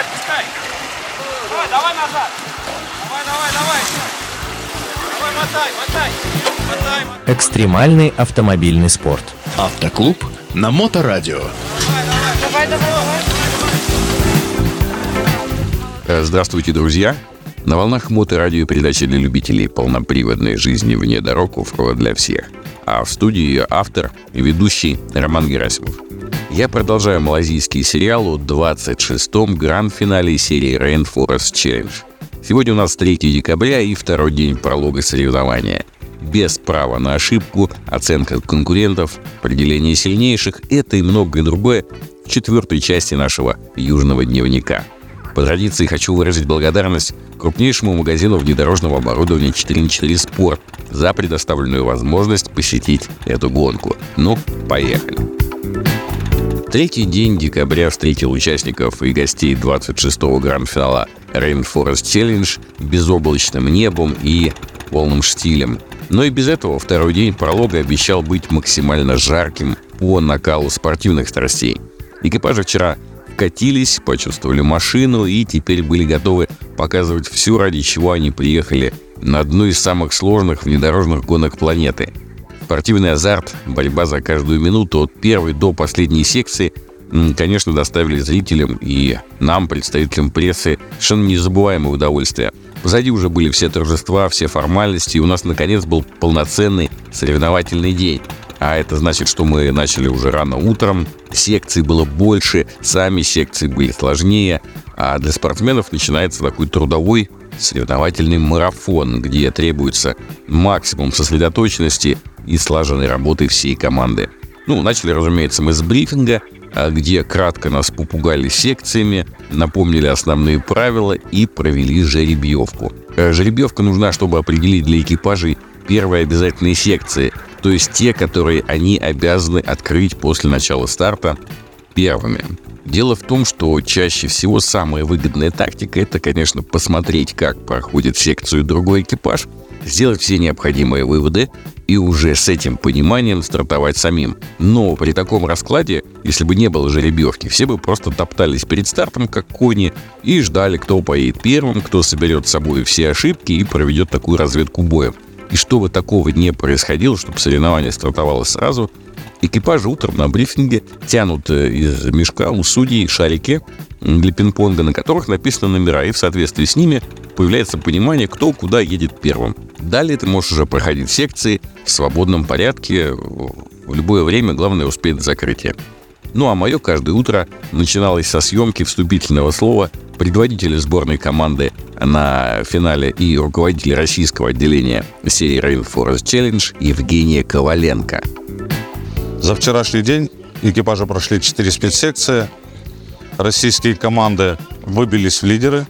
отпускай. Давай, давай назад. Давай, давай, давай. Давай, мотай, мотай. Мотай, мотай. Экстремальный автомобильный спорт. Автоклуб на Моторадио. Давай, давай, давай. Э, Здравствуйте, друзья! На волнах моторадио передача для любителей полноприводной жизни вне дорог оффроуд для всех. А в студии ее автор и ведущий Роман Герасимов. Я продолжаю малазийский сериал о 26-м гранд-финале серии Rainforest Challenge. Сегодня у нас 3 декабря и второй день пролога соревнования. Без права на ошибку, оценка конкурентов, определение сильнейших – это и многое другое в четвертой части нашего южного дневника – по традиции хочу выразить благодарность крупнейшему магазину внедорожного оборудования 4 на 4 Спорт за предоставленную возможность посетить эту гонку. Ну, поехали. Третий день декабря встретил участников и гостей 26-го гранд-финала Rainforest Challenge безоблачным небом и полным штилем. Но и без этого второй день пролога обещал быть максимально жарким по накалу спортивных страстей. Экипажи вчера катились, почувствовали машину и теперь были готовы показывать все, ради чего они приехали на одну из самых сложных внедорожных гонок планеты. Спортивный азарт, борьба за каждую минуту от первой до последней секции, конечно, доставили зрителям и нам, представителям прессы, совершенно незабываемое удовольствие. Позади уже были все торжества, все формальности, и у нас, наконец, был полноценный соревновательный день. А это значит, что мы начали уже рано утром, секций было больше, сами секции были сложнее, а для спортсменов начинается такой трудовой соревновательный марафон, где требуется максимум сосредоточенности и слаженной работы всей команды. Ну, начали, разумеется, мы с брифинга, а, где кратко нас попугали секциями, напомнили основные правила и провели жеребьевку. Э, Жеребьевка нужна, чтобы определить для экипажей первые обязательные секции, то есть те, которые они обязаны открыть после начала старта первыми. Дело в том, что чаще всего самая выгодная тактика – это, конечно, посмотреть, как проходит секцию другой экипаж, сделать все необходимые выводы и уже с этим пониманием стартовать самим. Но при таком раскладе, если бы не было жеребьевки, все бы просто топтались перед стартом, как кони, и ждали, кто поедет первым, кто соберет с собой все ошибки и проведет такую разведку боя. И чтобы такого не происходило, чтобы соревнование стартовало сразу, экипажи утром на брифинге тянут э, из мешка у судей шарики для пинг-понга, на которых написаны номера, и в соответствии с ними появляется понимание, кто куда едет первым. Далее ты можешь уже проходить секции в свободном порядке, в любое время, главное успеть до закрытия. Ну а мое каждое утро начиналось со съемки вступительного слова предводителя сборной команды на финале и руководителя российского отделения серии Rainforest Challenge Евгения Коваленко. За вчерашний день экипажи прошли 4 спецсекции. Российские команды выбились в лидеры.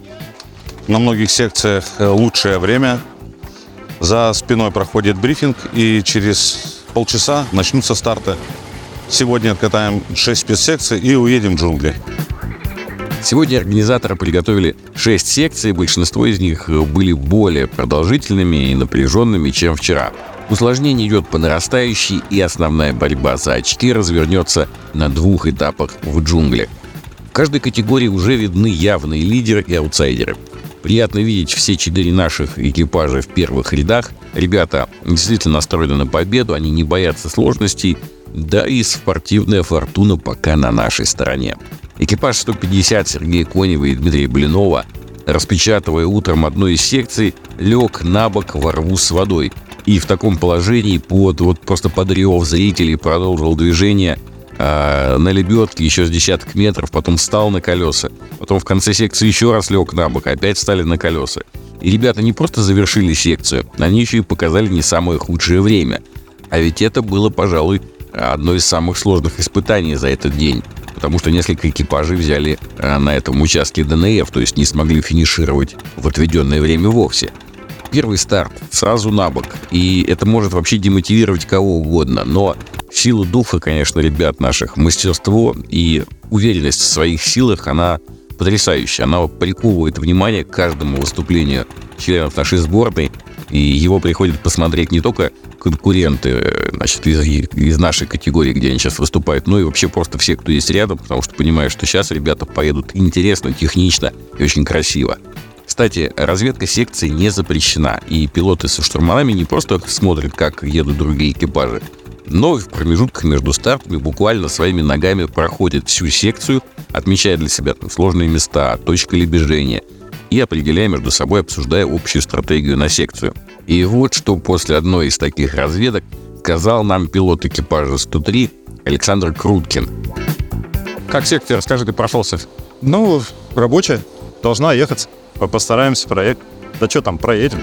На многих секциях э, лучшее время. За спиной проходит брифинг, и через полчаса начнутся старты. Сегодня откатаем 6 спецсекций и уедем в джунгли. Сегодня организаторы приготовили 6 секций, большинство из них были более продолжительными и напряженными, чем вчера. Усложнение идет по нарастающей, и основная борьба за очки развернется на двух этапах в джунглях. В каждой категории уже видны явные лидеры и аутсайдеры. Приятно видеть все четыре наших экипажа в первых рядах. Ребята действительно настроены на победу, они не боятся сложностей, да и спортивная фортуна пока на нашей стороне. Экипаж 150 Сергея Конева и Дмитрия Блинова, распечатывая утром одной из секций, лег на бок во рву с водой. И в таком положении под вот просто под рев зрителей продолжил движение а, на лебедке еще с десяток метров, потом встал на колеса, потом в конце секции еще раз лег на бок, опять встали на колеса. И ребята не просто завершили секцию, они еще и показали не самое худшее время. А ведь это было, пожалуй, одно из самых сложных испытаний за этот день потому что несколько экипажей взяли а, на этом участке ДНФ, то есть не смогли финишировать в отведенное время вовсе. Первый старт сразу на бок, и это может вообще демотивировать кого угодно, но сила духа, конечно, ребят наших, мастерство и уверенность в своих силах, она потрясающая. Она приковывает внимание к каждому выступлению членов нашей сборной. И его приходят посмотреть не только конкуренты э, значит, из, из нашей категории, где они сейчас выступают, но и вообще просто все, кто есть рядом, потому что понимаю, что сейчас ребята поедут интересно, технично и очень красиво. Кстати, разведка секции не запрещена, и пилоты со штурманами не просто смотрят, как едут другие экипажи, но в промежутках между стартами буквально своими ногами проходят всю секцию, отмечая для себя там, сложные места, точки лебежения и определяя между собой, обсуждая общую стратегию на секцию. И вот что после одной из таких разведок сказал нам пилот экипажа 103 Александр Круткин. Как секция, расскажи, ты прошелся? Ну, рабочая. Должна ехать. Постараемся проехать. Да что там, проедем.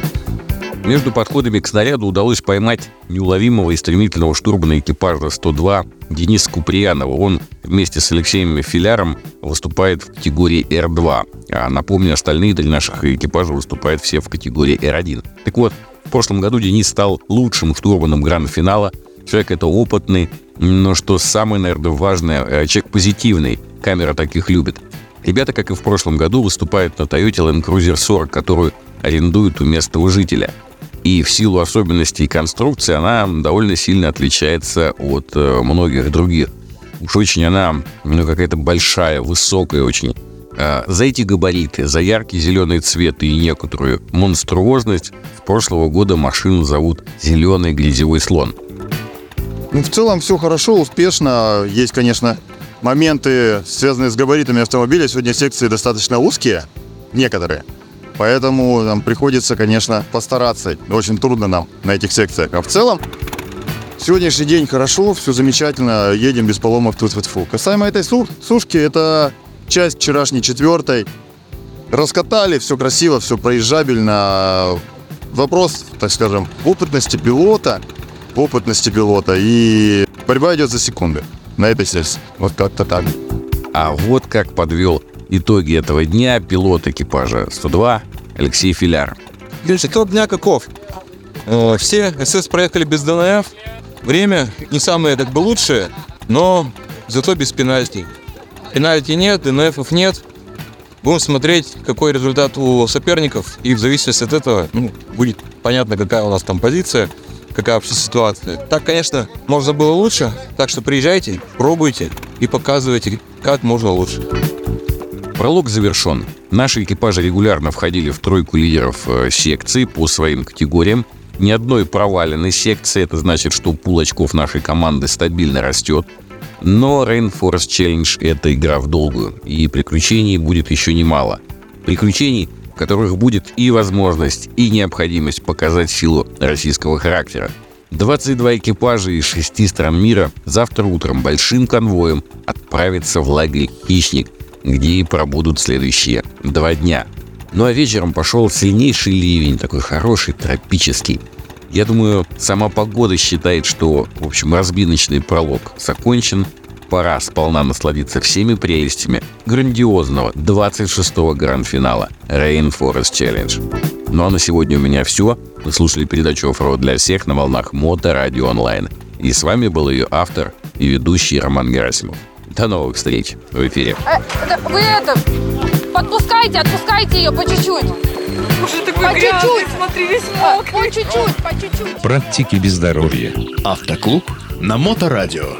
Между подходами к снаряду удалось поймать неуловимого и стремительного штурмана экипажа 102 Дениса Куприянова. Он вместе с Алексеем Филяром выступает в категории R2. А напомню, остальные для наших экипажей выступают все в категории R1. Так вот, в прошлом году Денис стал лучшим штурманом гранд-финала. Человек это опытный, но что самое, наверное, важное, э, человек позитивный. Камера таких любит. Ребята, как и в прошлом году, выступают на Toyota Land Cruiser 40, которую арендуют у местного жителя. И в силу особенностей конструкции она довольно сильно отличается от э, многих других. Уж очень она ну, какая-то большая, высокая очень. А за эти габариты, за яркий зеленый цвет и некоторую монструозность с прошлого года машину зовут «Зеленый грязевой слон». Ну, в целом все хорошо, успешно. Есть, конечно, моменты, связанные с габаритами автомобиля. Сегодня секции достаточно узкие, некоторые. Поэтому нам приходится, конечно, постараться. Очень трудно нам на этих секциях. А в целом, сегодняшний день хорошо, все замечательно, едем без поломок тут вот фу. Касаемо этой су- сушки, это часть вчерашней четвертой. Раскатали, все красиво, все проезжабельно. Вопрос, так скажем, опытности пилота, опытности пилота и борьба идет за секунды на этой сессии. Вот как-то так. А вот как подвел итоги этого дня пилот экипажа 102 Алексей Филяр. Видишь, итог дня каков? Э, Все СС проехали без ДНФ. Время не самое как бы лучшее, но зато без пенальти. Пенальти нет, ДНФов нет. Будем смотреть, какой результат у соперников, и в зависимости от этого ну, будет понятно, какая у нас там позиция, какая вообще ситуация. Так, конечно, можно было лучше, так что приезжайте, пробуйте и показывайте, как можно лучше. Пролог завершен. Наши экипажи регулярно входили в тройку лидеров э, секции по своим категориям. Ни одной проваленной секции, это значит, что пул очков нашей команды стабильно растет. Но Rainforest Challenge – это игра в долгую, и приключений будет еще немало. Приключений, которых будет и возможность, и необходимость показать силу российского характера. 22 экипажа из шести стран мира завтра утром большим конвоем отправятся в лагерь «Хищник», где и пробудут следующие два дня. Ну а вечером пошел сильнейший ливень, такой хороший, тропический. Я думаю, сама погода считает, что, в общем, разбиночный пролог закончен. Пора сполна насладиться всеми прелестями грандиозного 26-го гранд-финала Rainforest Challenge. Ну а на сегодня у меня все. Вы слушали передачу «Оффроуд для всех» на волнах Мото Радио Онлайн. И с вами был ее автор и ведущий Роман Герасимов. До новых встреч в эфире. Э, вы это, подпускайте, отпускайте ее по чуть-чуть. Уже такой По грязный, чуть-чуть. смотри, весь А, мокрый. По чуть-чуть, по чуть-чуть. Практики без здоровья. Автоклуб на Моторадио.